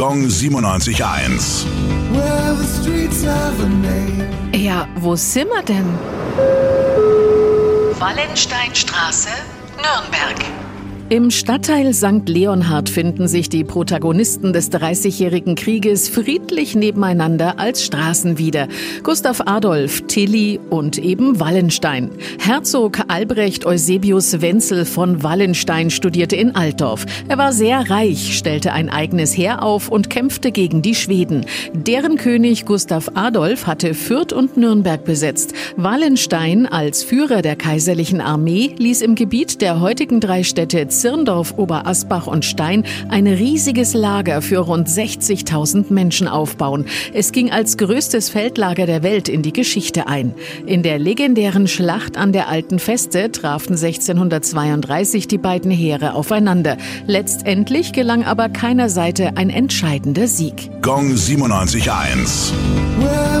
Gong 97.1. Well, the streets have a name. Ja, wo sind wir denn? Wallensteinstraße, Nürnberg. Im Stadtteil St. Leonhard finden sich die Protagonisten des Dreißigjährigen Krieges friedlich nebeneinander als Straßen wieder. Gustav Adolf, Tilly und eben Wallenstein. Herzog Albrecht Eusebius Wenzel von Wallenstein studierte in Altdorf. Er war sehr reich, stellte ein eigenes Heer auf und kämpfte gegen die Schweden. Deren König Gustav Adolf hatte Fürth und Nürnberg besetzt. Wallenstein als Führer der kaiserlichen Armee ließ im Gebiet der heutigen drei Städte Zirndorf, Oberasbach und Stein ein riesiges Lager für rund 60.000 Menschen aufbauen. Es ging als größtes Feldlager der Welt in die Geschichte ein. In der legendären Schlacht an der Alten Feste trafen 1632 die beiden Heere aufeinander. Letztendlich gelang aber keiner Seite ein entscheidender Sieg. Gong 97.1. Well,